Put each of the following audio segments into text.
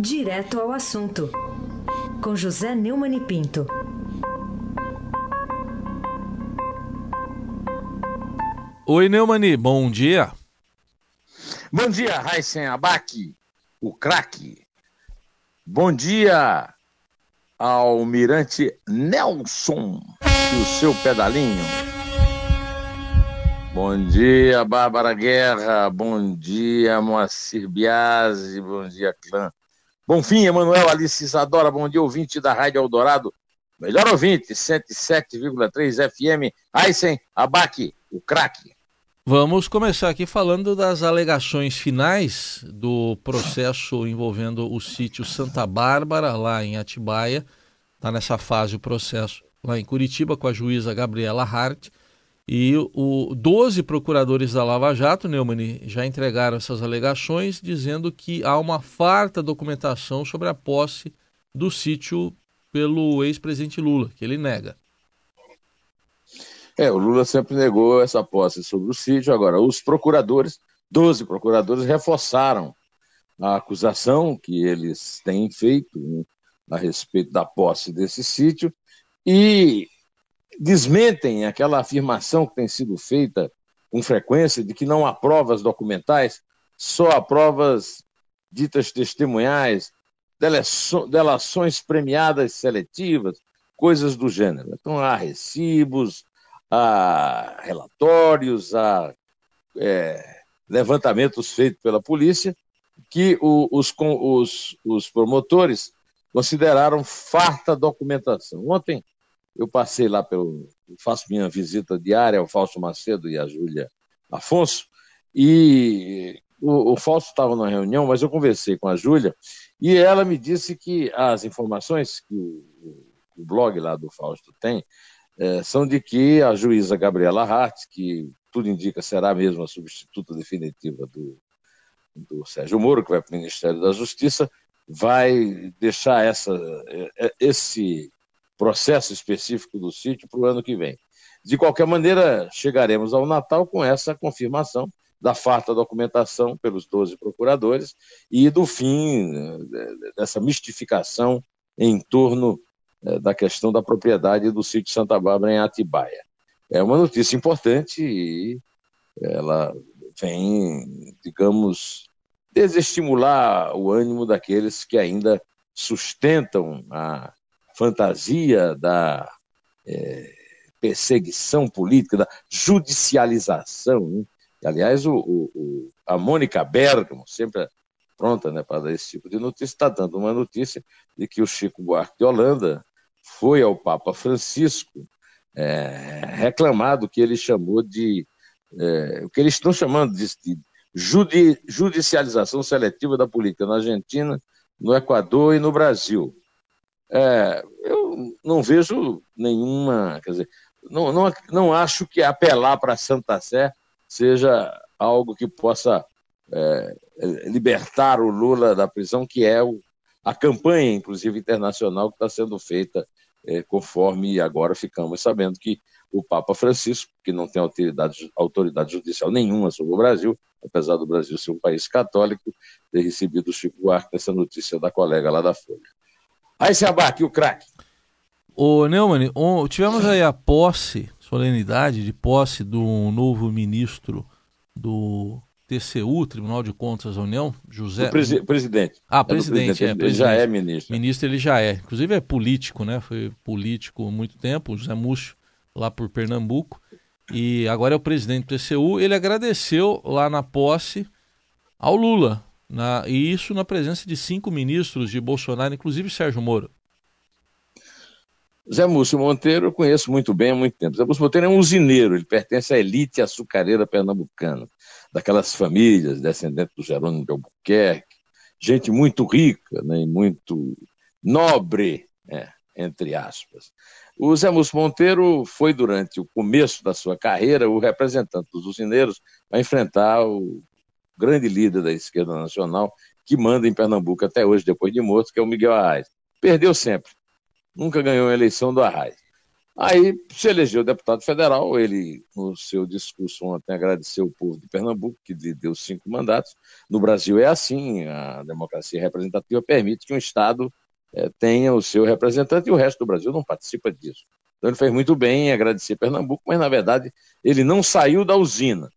Direto ao assunto, com José Neumann e Pinto. Oi, Neumani, bom dia. Bom dia, Raíssen Abac, o craque. Bom dia, Almirante Nelson, o seu pedalinho. Bom dia, Bárbara Guerra. Bom dia, Moacir Biasi. Bom dia, clã. Bom fim, Emanuel Alice Isadora. Bom dia, ouvinte da Rádio Eldorado. Melhor ouvinte, 107,3 FM. Aysen Abac, o craque. Vamos começar aqui falando das alegações finais do processo envolvendo o sítio Santa Bárbara, lá em Atibaia. Está nessa fase o processo lá em Curitiba com a juíza Gabriela Hart. E o 12 procuradores da Lava Jato, Neumann, já entregaram essas alegações, dizendo que há uma farta documentação sobre a posse do sítio pelo ex-presidente Lula, que ele nega. É, o Lula sempre negou essa posse sobre o sítio. Agora, os procuradores, 12 procuradores, reforçaram a acusação que eles têm feito né, a respeito da posse desse sítio e desmentem aquela afirmação que tem sido feita com frequência de que não há provas documentais, só há provas ditas testemunhais, delações premiadas seletivas, coisas do gênero. Então há recibos, há relatórios, há é, levantamentos feitos pela polícia que os, os, os promotores consideraram farta documentação. Ontem eu passei lá pelo. faço minha visita diária ao Fausto Macedo e à Júlia Afonso, e o, o Fausto estava na reunião, mas eu conversei com a Júlia, e ela me disse que as informações que o, o blog lá do Fausto tem é, são de que a juíza Gabriela Hart, que tudo indica será mesmo a substituta definitiva do, do Sérgio Moro, que vai para o Ministério da Justiça, vai deixar essa, é, é, esse processo específico do sítio para o ano que vem. De qualquer maneira, chegaremos ao Natal com essa confirmação da farta documentação pelos 12 procuradores e do fim é, dessa mistificação em torno é, da questão da propriedade do sítio Santa Bárbara em Atibaia. É uma notícia importante e ela vem, digamos, desestimular o ânimo daqueles que ainda sustentam a fantasia da é, perseguição política, da judicialização. Né? Aliás, o, o, a Mônica Bergamo, sempre pronta né, para dar esse tipo de notícia, está dando uma notícia de que o Chico Buarque de Holanda foi ao Papa Francisco é, reclamar do que ele chamou de. É, o que eles estão chamando de, de judi, judicialização seletiva da política na Argentina, no Equador e no Brasil. É, eu não vejo nenhuma. Quer dizer, não, não, não acho que apelar para a Santa Sé seja algo que possa é, libertar o Lula da prisão, que é o, a campanha, inclusive internacional, que está sendo feita é, conforme agora ficamos sabendo que o Papa Francisco, que não tem autoridade, autoridade judicial nenhuma sobre o Brasil, apesar do Brasil ser um país católico, ter recebido o Chico Buarque essa notícia da colega lá da Folha. Aí se abaque o craque. Ô Neumann, tivemos aí a posse, solenidade de posse do novo ministro do TCU, Tribunal de Contas da União, José. Presi presidente. Ah, é presidente, é, presidente. Ele já é ministro. Ministro ele já é. Inclusive é político, né? Foi político há muito tempo, José Múcio, lá por Pernambuco. E agora é o presidente do TCU. Ele agradeceu lá na posse ao Lula. Na, e isso na presença de cinco ministros de Bolsonaro, inclusive Sérgio Moro. Zé Múcio Monteiro eu conheço muito bem há muito tempo. Zé Múcio Monteiro é um usineiro, ele pertence à elite açucareira pernambucana daquelas famílias descendentes do Jerônimo de Albuquerque, gente muito rica né, e muito nobre, é, entre aspas. O Zé Múcio Monteiro foi, durante o começo da sua carreira, o representante dos usineiros para enfrentar o grande líder da esquerda nacional, que manda em Pernambuco até hoje, depois de morto, que é o Miguel Arraes. Perdeu sempre. Nunca ganhou a eleição do Arraes. Aí se elegeu deputado federal, ele, no seu discurso ontem, agradeceu o povo de Pernambuco, que lhe deu cinco mandatos. No Brasil é assim, a democracia representativa permite que um Estado é, tenha o seu representante e o resto do Brasil não participa disso. Então ele fez muito bem em agradecer Pernambuco, mas na verdade ele não saiu da usina,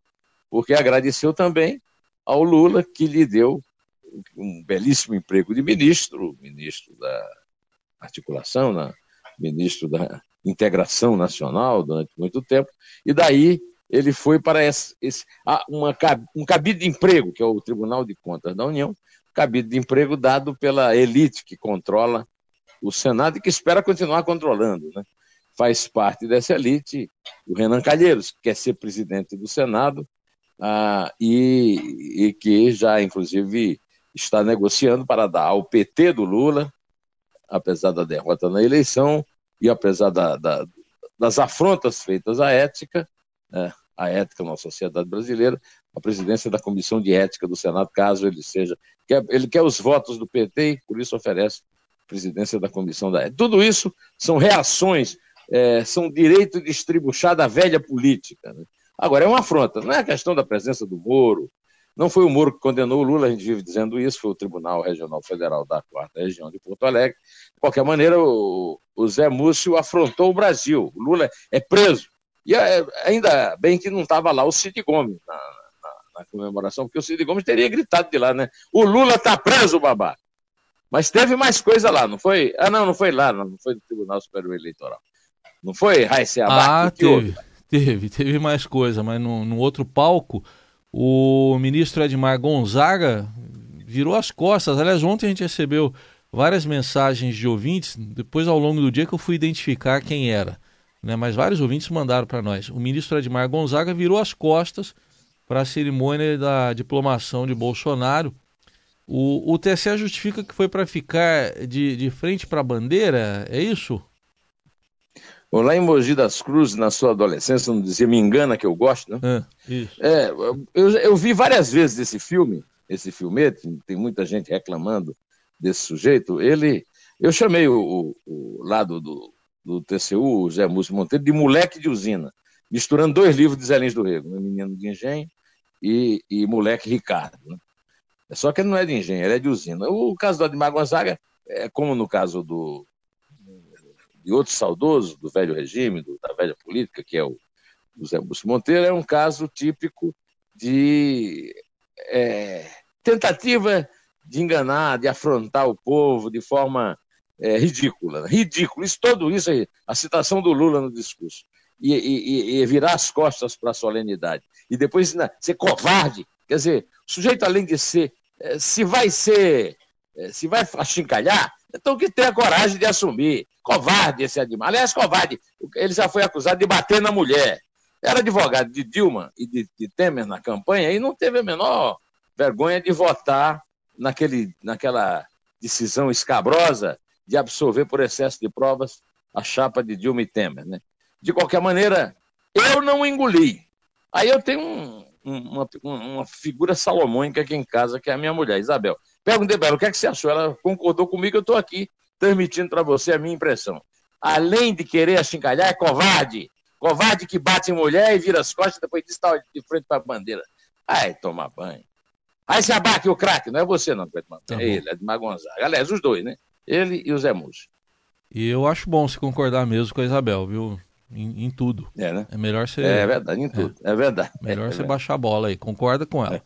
porque agradeceu também ao Lula, que lhe deu um belíssimo emprego de ministro, ministro da articulação, né? ministro da integração nacional durante muito tempo, e daí ele foi para esse, esse uma, um cabide de emprego, que é o Tribunal de Contas da União, cabide de emprego dado pela elite que controla o Senado e que espera continuar controlando. Né? Faz parte dessa elite o Renan Calheiros, que quer ser presidente do Senado ah, e, e que já, inclusive, está negociando para dar ao PT do Lula, apesar da derrota na eleição e apesar da, da, das afrontas feitas à ética, né, à ética na sociedade brasileira, a presidência da Comissão de Ética do Senado, caso ele seja. Quer, ele quer os votos do PT e, por isso, oferece presidência da Comissão da Ética. Tudo isso são reações, é, são direito de estribuchar da velha política. Né? Agora, é uma afronta, não é a questão da presença do Moro, não foi o Moro que condenou o Lula, a gente vive dizendo isso, foi o Tribunal Regional Federal da Quarta Região de Porto Alegre. De qualquer maneira, o, o Zé Múcio afrontou o Brasil. O Lula é preso. E é, ainda bem que não estava lá o Cid Gomes na, na, na, comemoração, porque o Cid Gomes teria gritado de lá, né? O Lula está preso, babá. Mas teve mais coisa lá, não foi? Ah, não, não foi lá, não, foi no Tribunal Superior Eleitoral. Não foi, Raíssa Ah, teve, teve, teve mais coisa, mas no, no outro palco o ministro Edmar Gonzaga virou as costas. Aliás, ontem a gente recebeu várias mensagens de ouvintes, depois ao longo do dia que eu fui identificar quem era. Né? Mas vários ouvintes mandaram para nós. O ministro Edmar Gonzaga virou as costas para a cerimônia da diplomação de Bolsonaro. O, o TSE justifica que foi para ficar de, de frente para a bandeira, é isso? Lá em Mogi das Cruzes, na sua adolescência, não dizia me engana que eu gosto, né? É, é eu, eu vi várias vezes esse filme, esse filmete, tem muita gente reclamando desse sujeito. Ele, eu chamei o, o, o lado do, do TCU, o Zé Múcio Monteiro, de moleque de usina, misturando dois livros de Zé Lins do Rego, Menino de Engenho e, e Moleque Ricardo. Né? Só que ele não é de engenho, ele é de usina. O caso do Ademar Gonzaga, é como no caso do, de outros saudosos do velho regime, do, da velha política, que é o, o Zé Múcio Monteiro, é um caso típico de é, tentativa de enganar, de afrontar o povo de forma é, ridícula. Ridículo. Isso, tudo isso aí, a citação do Lula no discurso. E, e, e virar as costas para a solenidade. E depois né, ser covarde. Quer dizer, o sujeito, além de ser, é, se vai ser, é, se vai achincalhar, então que tenha coragem de assumir. Covarde esse animal. Aliás, covarde. Ele já foi acusado de bater na mulher. Era advogado de Dilma e de, de Temer na campanha e não teve a menor vergonha de votar naquele, naquela decisão escabrosa de absolver por excesso de provas a chapa de Dilma e Temer. Né? De qualquer maneira, eu não engoli. Aí eu tenho um, uma, uma, figura salomônica aqui em casa, que é a minha mulher, Isabel. Perguntei para ela o que, é que você achou. Ela concordou comigo, eu estou aqui transmitindo para você a minha impressão. Além de querer achincalhar, é covarde. Covarde que bate em mulher e vira as costas e depois diz está de frente para a bandeira. Ai, tomar banho. Aí se abaque o craque, não é você não banho, tá é ele, é de Magonzaga. Aliás, os dois, né? Ele e o Zé Múcio. E eu acho bom se concordar mesmo com a Isabel, viu? Em, em, tudo. É, né? É melhor você. É verdade, em tudo. É, é verdade. Melhor é você baixar a bola aí. Concorda com ela. É.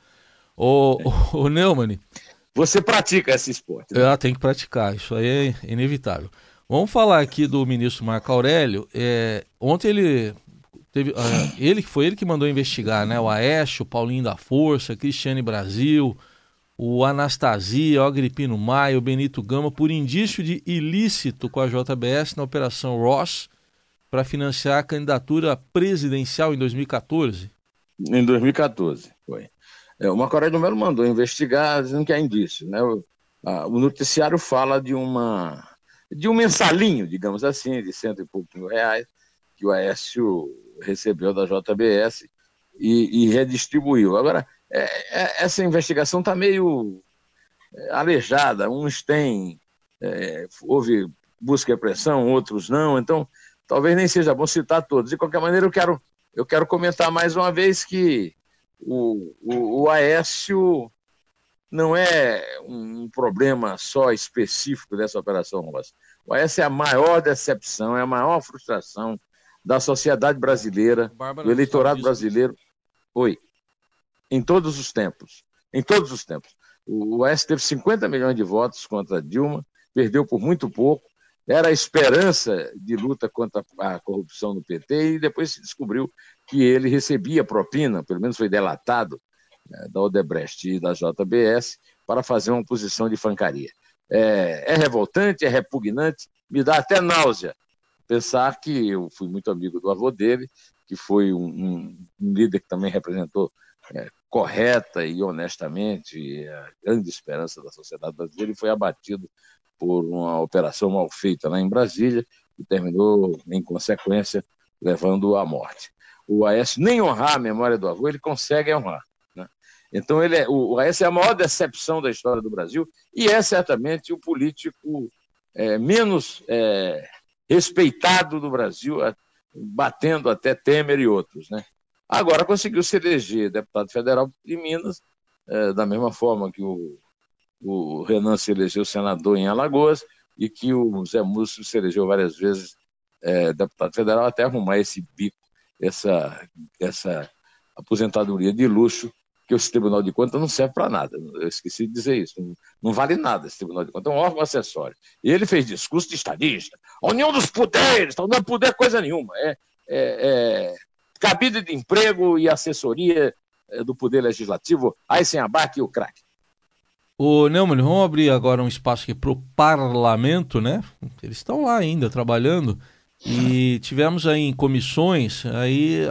Ô, ô, ô Neumann. Você pratica esse esporte. Né? Ah, tem que praticar. Isso aí é inevitável. Vamos falar aqui do ministro Marco Aurélio. É, ontem ele teve. Uh, ele foi ele que mandou investigar, né? O Aécio, o Paulinho da Força, Cristiane Brasil, o Anastasia, o Agripino Maia, o Benito Gama, por indício de ilícito com a JBS na Operação Ross para financiar a candidatura presidencial em 2014? Em 2014, foi. É, o Macoré do Melo mandou investigar, dizendo que há indício. Né? O, a, o, noticiário fala de uma de um mensalinho, digamos assim, de cento e poucos mil reais, que o Aécio recebeu da JBS e, e redistribuiu. Agora, é, é, essa investigação está meio é, aleijada. Uns têm, é, houve busca e pressão, outros não. Então, talvez nem seja bom citar todos. De qualquer maneira, eu quero, eu quero comentar mais uma vez que o, o, o Aécio não é um problema só específico dessa operação Rosa. Essa é a maior decepção, é a maior frustração da sociedade brasileira, do eleitorado brasileiro. Oi. Em todos os tempos. Em todos os tempos. O Oeste teve 50 milhões de votos contra Dilma, perdeu por muito pouco. Era a esperança de luta contra a corrupção no PT e depois se descobriu que ele recebia propina, pelo menos foi delatado, né, da Odebrecht e da JBS, para fazer uma posição de francaria. É, é revoltante, é repugnante, me dá até náusea pensar que eu fui muito amigo do avô dele, que foi um, um, um líder que também representou é, correta e honestamente a grande esperança da sociedade brasileira e foi abatido por uma operação mal feita lá em Brasília e terminou, em consequência, levando à morte. O Aécio nem honrar a memória do avô, ele consegue honrar. Né? Então, ele é, o Aécio é a maior decepção da história do Brasil e é certamente o político é, menos é, respeitado do Brasil, batendo até Temer e outros. Né? Agora conseguiu se eleger deputado federal de Minas, é, da mesma forma que o, o Renan se elegeu senador em Alagoas e que o Zé Múcio se elegeu várias vezes é, deputado federal até arrumar esse bico, essa, essa aposentadoria de luxo que esse Tribunal de Contas não serve para nada. Eu esqueci de dizer isso. Não, não, vale nada esse Tribunal de Contas. É um órgão acessório. E ele fez discurso de estadista. A união dos poderes, não é poder coisa nenhuma. É, é, é cabide de emprego e assessoria é, do Poder Legislativo, aí sem abaque e o craque. O Neumann, vamos abrir agora um espaço aqui para o parlamento, né? Eles estão lá ainda trabalhando. E tivemos aí em comissões aí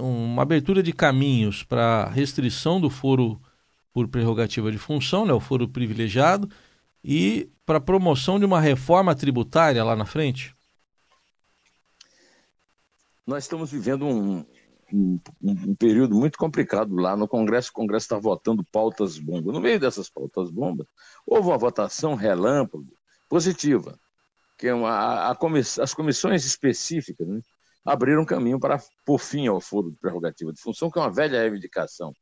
uma abertura de caminhos para restrição do foro por prerrogativa de função, né, o foro privilegiado, e para promoção de uma reforma tributária lá na frente? Nós estamos vivendo um, um, um período muito complicado lá no Congresso. O Congresso está votando pautas bombas. No meio dessas pautas bombas, houve uma votação relâmpago positiva que é uma, a comiss, as comissões específicas né, abriram caminho para por fim ao foro de prerrogativa de função, que é uma velha reivindicação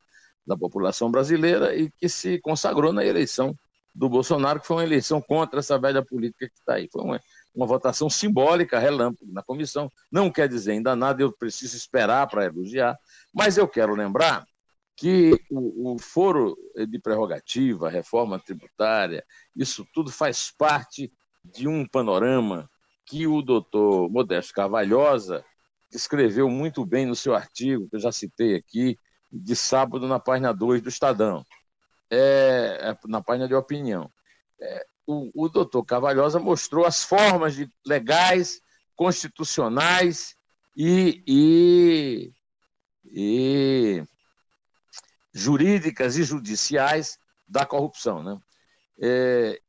da população brasileira e que se consagrou na eleição do Bolsonaro, que foi uma eleição contra essa velha política que está aí. Foi uma, uma votação simbólica, relâmpago, na comissão. Não quer dizer ainda nada, eu preciso esperar para elogiar, mas eu quero lembrar que o, o foro de prerrogativa, reforma tributária, isso tudo faz parte de um panorama que o doutor Modesto Carvalhosa escreveu muito bem no seu artigo, que eu já citei aqui, de sábado na página 2 do Estadão, é, é, na página de opinião. É, o, o doutor Carvalhosa mostrou as formas de, legais, constitucionais e, e, e jurídicas e judiciais da corrupção. Né? É,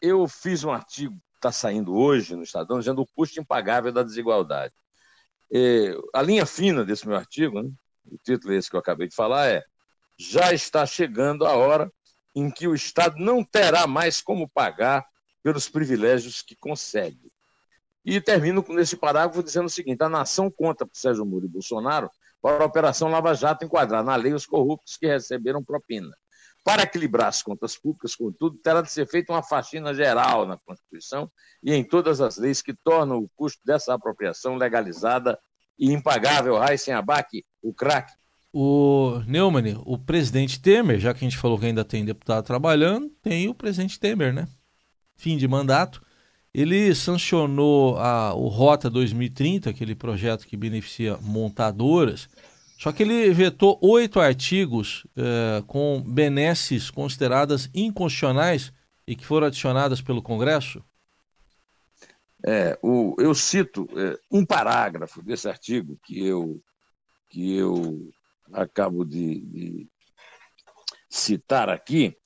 eu fiz um artigo que está saindo hoje no Estadão dizendo o custo impagável da desigualdade. É, a linha fina desse meu artigo, né, o título esse que eu acabei de falar é já está chegando a hora em que o Estado não terá mais como pagar pelos privilégios que consegue. E termino nesse parágrafo dizendo o seguinte: a nação conta para Sérgio Moro e Bolsonaro para a Operação Lava Jato enquadrar na lei os corruptos que receberam propina. Para equilibrar as contas públicas, contudo, terá de ser feita uma faxina geral na Constituição e em todas as leis que tornam o custo dessa apropriação legalizada e impagável. Raíssen Abac, o craque. O Neumann, o presidente Temer, já que a gente falou que ainda tem deputado trabalhando, tem o presidente Temer, né? Fim de mandato. Ele sancionou a, o Rota 2030, aquele projeto que beneficia montadoras, só que ele vetou oito artigos eh, com benesses consideradas inconstitucionais e que foram adicionadas pelo Congresso? É, o, eu cito é, um parágrafo desse artigo que eu, que eu acabo de, de citar aqui,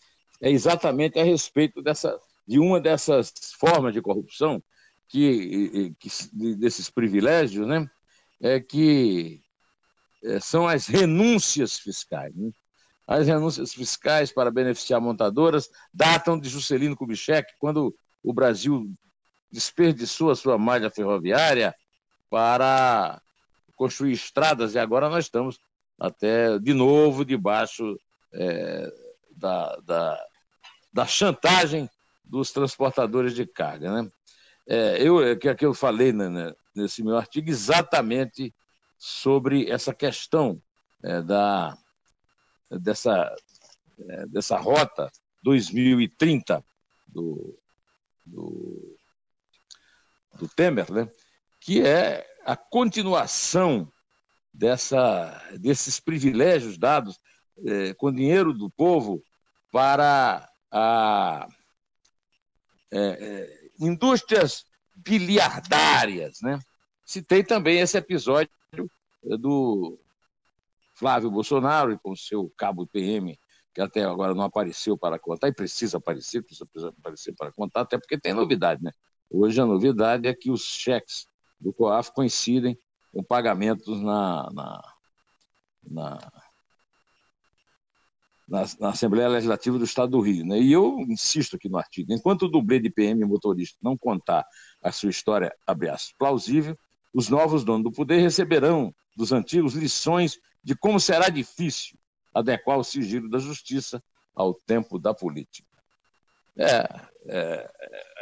é exatamente a respeito dessa, de uma dessas formas de corrupção, que, que desses privilégios, né, é que é, são as renúncias fiscais. Né? As renúncias fiscais para beneficiar montadoras datam de Juscelino Kubitschek, quando o Brasil desperdiçou a sua malha ferroviária para construir estradas e agora nós estamos até de novo debaixo é, da, da, da, chantagem dos transportadores de carga. Né? É, eu, é que, que eu falei né, né, nesse meu artigo exatamente sobre essa questão é, da, dessa, é, dessa rota 2030 do, do, do Temer, né? que é a continuação dessa, desses privilégios dados é, com dinheiro do povo para a, é, é, indústrias biliardárias. Né? Citei também esse episódio do Flávio Bolsonaro com seu cabo PM, que até agora não apareceu para contar, e precisa aparecer, precisa aparecer para contar, até porque tem novidade, né? Hoje a novidade é que os cheques do COAF coincidem com pagamentos na, na, na, na, na Assembleia Legislativa do Estado do Rio. Né? E eu insisto aqui no artigo: enquanto o dublê de PM motorista não contar a sua história, abre plausível, os novos donos do poder receberão dos antigos lições de como será difícil adequar o sigilo da justiça ao tempo da política. É, é,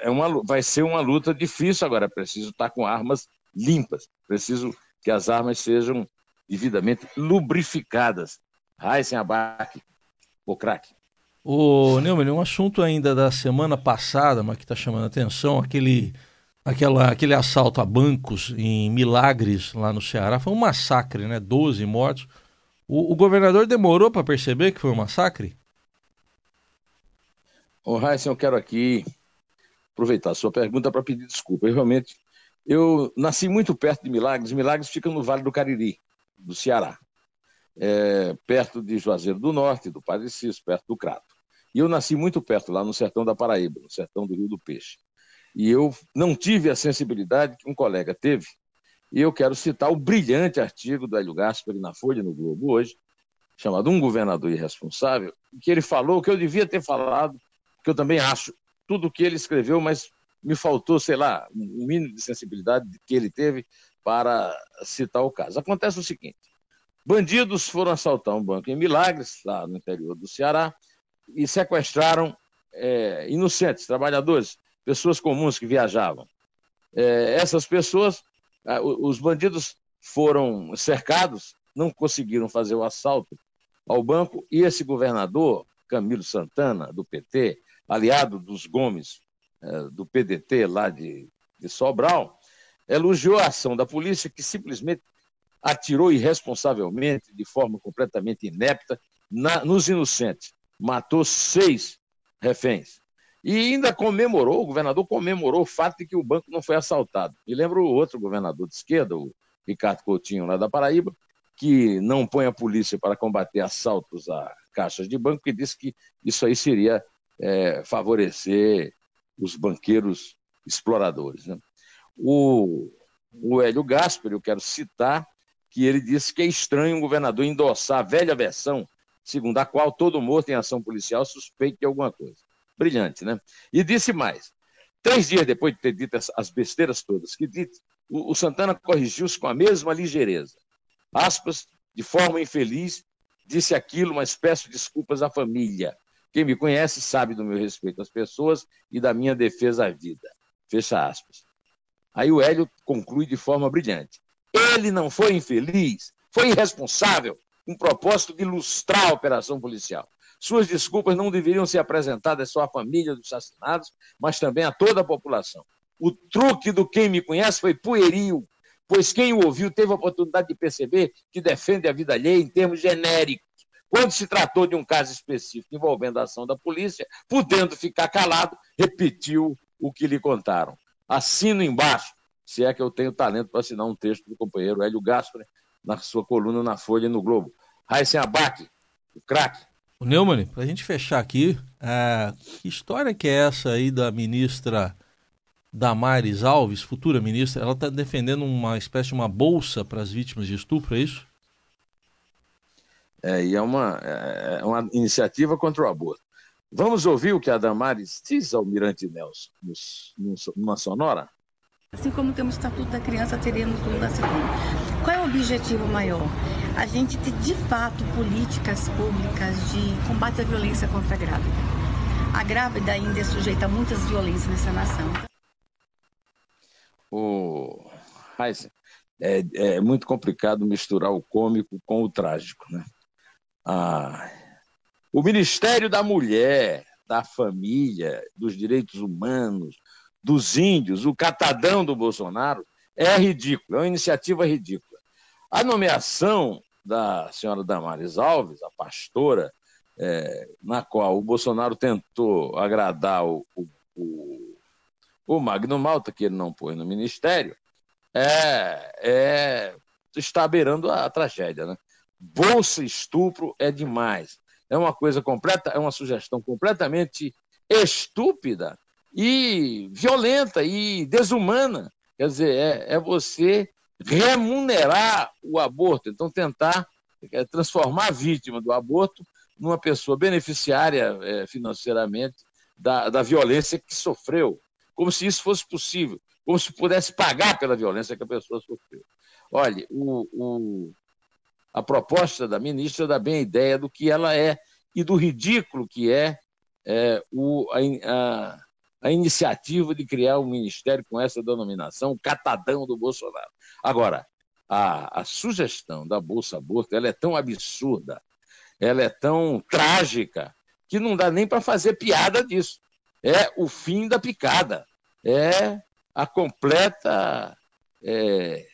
é uma, vai ser uma luta difícil agora. É preciso estar com armas limpas, preciso que as armas sejam devidamente lubrificadas. abaque, o craque. Ô, Neumann, um assunto ainda da semana passada, mas que está chamando a atenção, aquele, aquela, aquele assalto a bancos em Milagres, lá no Ceará, foi um massacre, né? 12 mortos. O, o governador demorou para perceber que foi um massacre? Ô, Raíssa, eu quero aqui aproveitar a sua pergunta para pedir desculpa. Eu realmente eu nasci muito perto de Milagres. Milagres fica no Vale do Cariri, do Ceará, é, perto de Juazeiro do Norte, do Padre Cício, perto do Crato. E eu nasci muito perto, lá no sertão da Paraíba, no sertão do Rio do Peixe. E eu não tive a sensibilidade que um colega teve. E eu quero citar o brilhante artigo do Hélio Gaspari na Folha, no Globo, hoje, chamado Um Governador Irresponsável, que ele falou que eu devia ter falado, que eu também acho tudo o que ele escreveu, mas me faltou, sei lá, um mínimo de sensibilidade que ele teve para citar o caso. Acontece o seguinte: bandidos foram assaltar um banco em Milagres, lá no interior do Ceará, e sequestraram é, inocentes, trabalhadores, pessoas comuns que viajavam. É, essas pessoas, os bandidos foram cercados, não conseguiram fazer o assalto ao banco, e esse governador, Camilo Santana, do PT, aliado dos Gomes, do PDT lá de, de Sobral, elogiou a ação da polícia que simplesmente atirou irresponsavelmente, de forma completamente inepta, na, nos inocentes. Matou seis reféns. E ainda comemorou, o governador comemorou o fato de que o banco não foi assaltado. E lembro o outro governador de esquerda, o Ricardo Coutinho, lá da Paraíba, que não põe a polícia para combater assaltos a caixas de banco, que disse que isso aí seria é, favorecer os banqueiros exploradores. Né? O, o Hélio Gaspar, eu quero citar, que ele disse que é estranho um governador endossar a velha versão, segundo a qual todo morto em ação policial suspeita de alguma coisa. Brilhante, né? E disse mais. Três dias depois de ter dito as besteiras todas que disse, o, o Santana corrigiu-se com a mesma ligeireza. Aspas, de forma infeliz, disse aquilo, mas peço desculpas à família. Quem me conhece sabe do meu respeito às pessoas e da minha defesa à vida. Fecha aspas. Aí o Hélio conclui de forma brilhante. Ele não foi infeliz, foi irresponsável, com o propósito de ilustrar a operação policial. Suas desculpas não deveriam ser apresentadas só à família dos assassinados, mas também a toda a população. O truque do quem me conhece foi pueril, pois quem o ouviu teve a oportunidade de perceber que defende a vida alheia em termos genéricos quando se tratou de um caso específico envolvendo a ação da polícia, podendo ficar calado, repetiu o que lhe contaram. Assino embaixo, se é que eu tenho talento para assinar um texto do companheiro Hélio Gaspar na sua coluna na Folha e no Globo. Raíssen Abac, o craque. O Neumann, para a gente fechar aqui, é, que história que é essa aí da ministra Damares Alves, futura ministra? Ela está defendendo uma espécie de uma bolsa para as vítimas de estupro, é isso? É, e é uma, é, é uma iniciativa contra o aborto. Vamos ouvir o que a Damares diz ao Mirante Nelson numa sonora? Assim como temos o Estatuto da Criança, teremos o da Cidadania. Qual é o objetivo maior? A gente ter, de fato, políticas públicas de combate à violência contra a grávida. A grávida ainda é sujeita a muitas violências nessa nação. O Heisen, é, é muito complicado misturar o cômico com o trágico, né? Ah, o Ministério da Mulher, da Família, dos Direitos Humanos, dos Índios, o catadão do Bolsonaro, é ridículo, é uma iniciativa ridícula. A nomeação da senhora Damares Alves, a pastora, é, na qual o Bolsonaro tentou agradar o, o, o, Magno Malta, que ele não pôs no ministério, é, é, está beirando a, a tragédia. Né? Bolsa estupro é demais é uma coisa completa, é uma sugestão completamente estúpida e violenta e desumana. Quer dizer, é, é você remunerar o aborto, então tentar é, transformar a vítima do aborto numa pessoa beneficiária é, financeiramente da, da violência que sofreu, como se isso fosse possível, como se pudesse pagar pela violência que a pessoa sofreu. Olha, o, o, a proposta da ministra dá bem a ideia do que ela é e do ridículo que é, é o, a, a, iniciativa de criar um ministério com essa denominação, o catadão do Bolsonaro. Agora, a, a sugestão da Bolsa Aborto ela é tão absurda, ela é tão trágica, que não dá nem para fazer piada disso. É o fim da picada, é a completa é,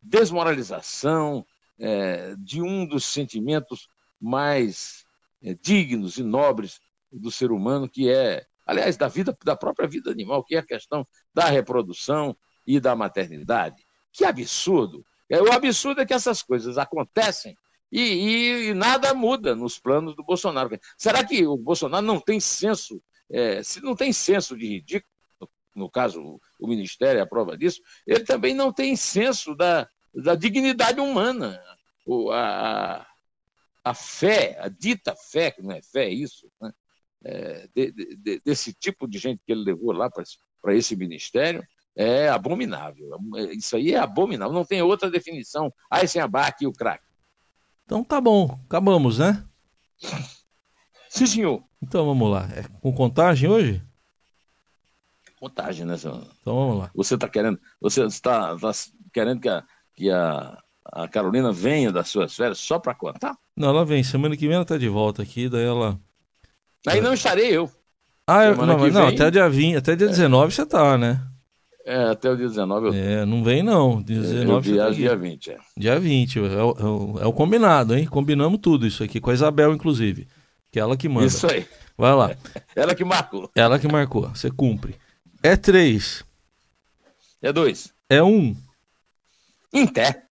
desmoralização, é, de um dos sentimentos mais é, dignos e nobres do ser humano, que é, aliás, da vida, da própria vida animal, que é a questão da reprodução e da maternidade. Que absurdo! É, o absurdo é que essas coisas acontecem e, e, e, nada muda nos planos do Bolsonaro. Será que o Bolsonaro não tem senso, é, se não tem senso de ridículo, no, no caso o, Ministério é a prova disso, ele também não tem senso da, da dignidade humana. O, a, a fé, a dita fé, que não é fé, é isso, né? é, de, de, desse tipo de gente que ele levou lá para esse ministério, é abominável. Isso aí é abominável, não tem outra definição. Aí sem abaque e o craque. Então tá bom, acabamos, né? Sim, senhor. Então vamos lá. É com contagem hoje? Contagem, né, senhor? Então vamos lá. Você está querendo, você está, está querendo que a, que a, a Carolina venha das suas férias só para contar? Não, ela vem. Semana que vem ela tá de volta aqui, daí ela. Aí não estarei eu. Ah, eu, não, não, até dia 20, até dia 19 é. você tá, né? É, até o dia 19 eu É, não vem não. Dia 19 eu viajo tá dia 20, é. Dia 20, é, é, é, o combinado, hein? Combinamos tudo isso aqui, com a Isabel, inclusive. Que é ela que manda. Isso aí. Vai lá. ela que marcou. Ela que marcou. Você cumpre. É 3. É 2. É 1. Um. Em pé.